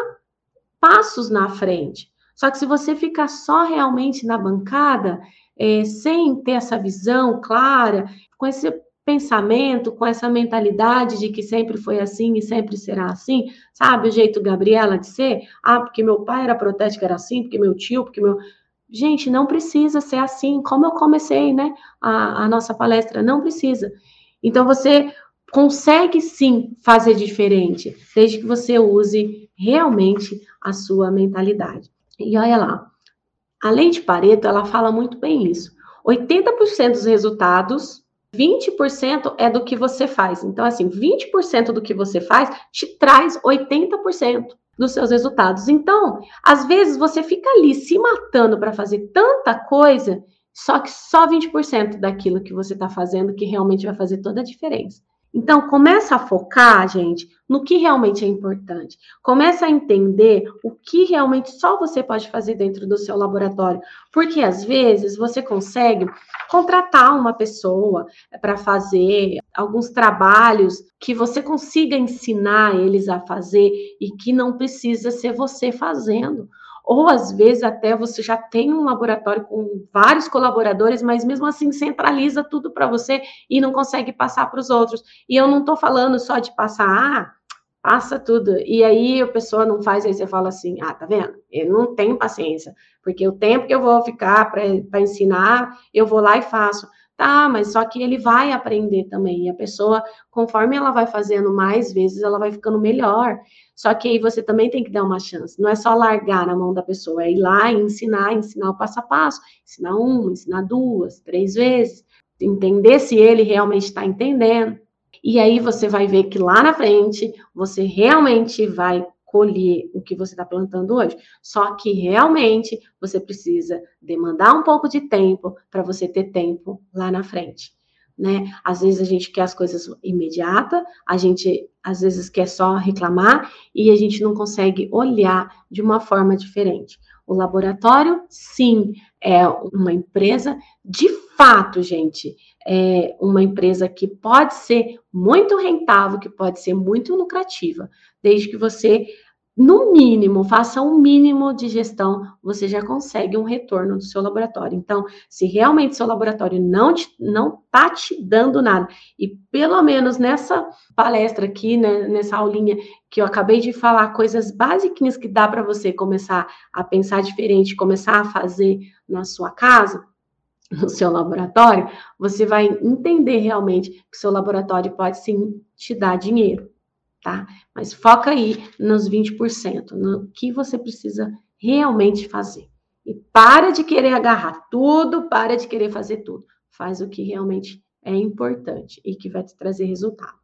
passos na frente. Só que se você ficar só realmente na bancada, é, sem ter essa visão clara, com esse pensamento, com essa mentalidade de que sempre foi assim e sempre será assim, sabe? O jeito Gabriela de ser, ah, porque meu pai era protético, era assim, porque meu tio, porque meu. Gente, não precisa ser assim, como eu comecei, né? A, a nossa palestra, não precisa. Então, você consegue sim fazer diferente, desde que você use realmente a sua mentalidade. E olha lá, a lei de Pareto, ela fala muito bem isso. 80% dos resultados 20% é do que você faz. Então, assim, 20% do que você faz te traz 80% dos seus resultados. Então, às vezes você fica ali se matando para fazer tanta coisa, só que só 20% daquilo que você está fazendo que realmente vai fazer toda a diferença. Então, começa a focar, gente, no que realmente é importante. Começa a entender o que realmente só você pode fazer dentro do seu laboratório. Porque às vezes você consegue contratar uma pessoa para fazer alguns trabalhos que você consiga ensinar eles a fazer e que não precisa ser você fazendo ou às vezes até você já tem um laboratório com vários colaboradores, mas mesmo assim centraliza tudo para você e não consegue passar para os outros. E eu não estou falando só de passar, ah, passa tudo. E aí a pessoa não faz, aí você fala assim: ah, tá vendo? Eu não tenho paciência, porque o tempo que eu vou ficar para ensinar, eu vou lá e faço. Tá, mas só que ele vai aprender também. E a pessoa, conforme ela vai fazendo mais vezes, ela vai ficando melhor. Só que aí você também tem que dar uma chance. Não é só largar na mão da pessoa, é ir lá e ensinar, ensinar o passo a passo, ensinar uma, ensinar duas, três vezes, entender se ele realmente está entendendo. E aí você vai ver que lá na frente você realmente vai colher o que você está plantando hoje. Só que realmente você precisa demandar um pouco de tempo para você ter tempo lá na frente né? Às vezes a gente quer as coisas imediata, a gente às vezes quer só reclamar e a gente não consegue olhar de uma forma diferente. O laboratório, sim, é uma empresa de fato, gente, é uma empresa que pode ser muito rentável, que pode ser muito lucrativa, desde que você no mínimo, faça um mínimo de gestão, você já consegue um retorno do seu laboratório. Então, se realmente seu laboratório não te, não tá te dando nada, e pelo menos nessa palestra aqui, né, nessa aulinha que eu acabei de falar, coisas básicas que dá para você começar a pensar diferente, começar a fazer na sua casa, no seu laboratório, você vai entender realmente que seu laboratório pode sim te dar dinheiro tá? Mas foca aí nos 20%, no que você precisa realmente fazer. E para de querer agarrar tudo, para de querer fazer tudo. Faz o que realmente é importante e que vai te trazer resultado.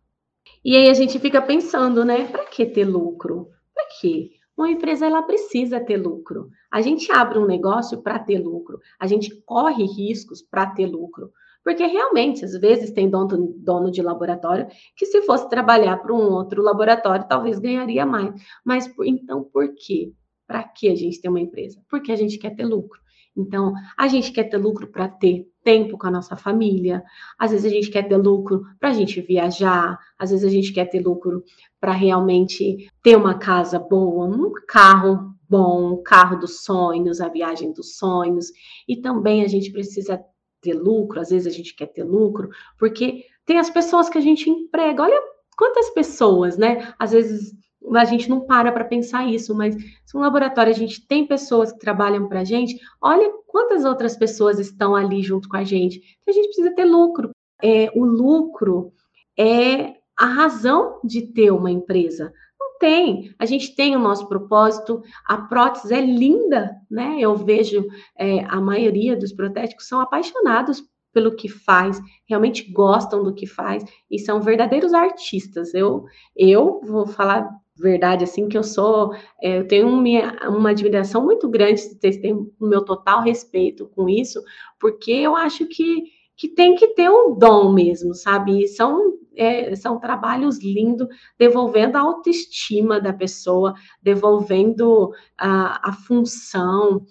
E aí a gente fica pensando, né? Para que ter lucro? Para quê? Uma empresa ela precisa ter lucro. A gente abre um negócio para ter lucro. A gente corre riscos para ter lucro. Porque realmente, às vezes, tem dono, dono de laboratório que, se fosse trabalhar para um outro laboratório, talvez ganharia mais. Mas então, por quê? Para que a gente tem uma empresa? Porque a gente quer ter lucro. Então, a gente quer ter lucro para ter tempo com a nossa família, às vezes a gente quer ter lucro para a gente viajar, às vezes a gente quer ter lucro para realmente ter uma casa boa, um carro bom, um carro dos sonhos, a viagem dos sonhos, e também a gente precisa ter lucro, às vezes a gente quer ter lucro, porque tem as pessoas que a gente emprega. Olha quantas pessoas, né? Às vezes a gente não para para pensar isso, mas se um laboratório a gente tem pessoas que trabalham para a gente, olha quantas outras pessoas estão ali junto com a gente. Então, a gente precisa ter lucro. É, o lucro é a razão de ter uma empresa tem. A gente tem o nosso propósito, a prótese é linda, né? Eu vejo é, a maioria dos protéticos são apaixonados pelo que faz, realmente gostam do que faz e são verdadeiros artistas. Eu, eu vou falar verdade assim que eu sou, é, eu tenho minha, uma admiração muito grande, vocês têm o meu total respeito com isso, porque eu acho que que tem que ter um dom mesmo, sabe? E são é, são trabalhos lindos, devolvendo a autoestima da pessoa, devolvendo a, a função,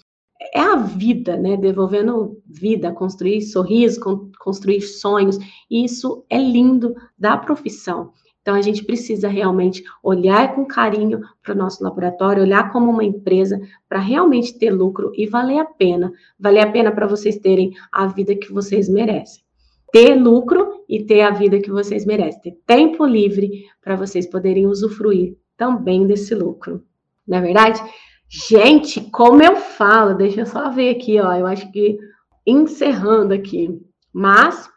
é a vida, né? Devolvendo vida, construir sorrisos, construir sonhos. E isso é lindo da profissão. Então, a gente precisa realmente olhar com carinho para o nosso laboratório, olhar como uma empresa para realmente ter lucro e valer a pena. Valer a pena para vocês terem a vida que vocês merecem ter lucro e ter a vida que vocês merecem, ter tempo livre para vocês poderem usufruir também desse lucro. Não é verdade? Gente, como eu falo, deixa eu só ver aqui, ó, eu acho que encerrando aqui, mas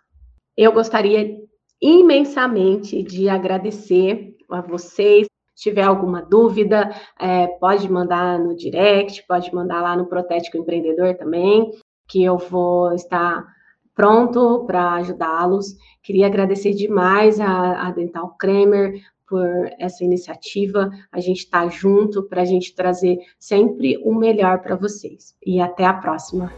eu gostaria imensamente de agradecer a vocês. Se tiver alguma dúvida, é, pode mandar no direct, pode mandar lá no Protético Empreendedor também, que eu vou estar pronto para ajudá-los. Queria agradecer demais a, a Dental Kramer por essa iniciativa. A gente está junto para a gente trazer sempre o melhor para vocês. E até a próxima.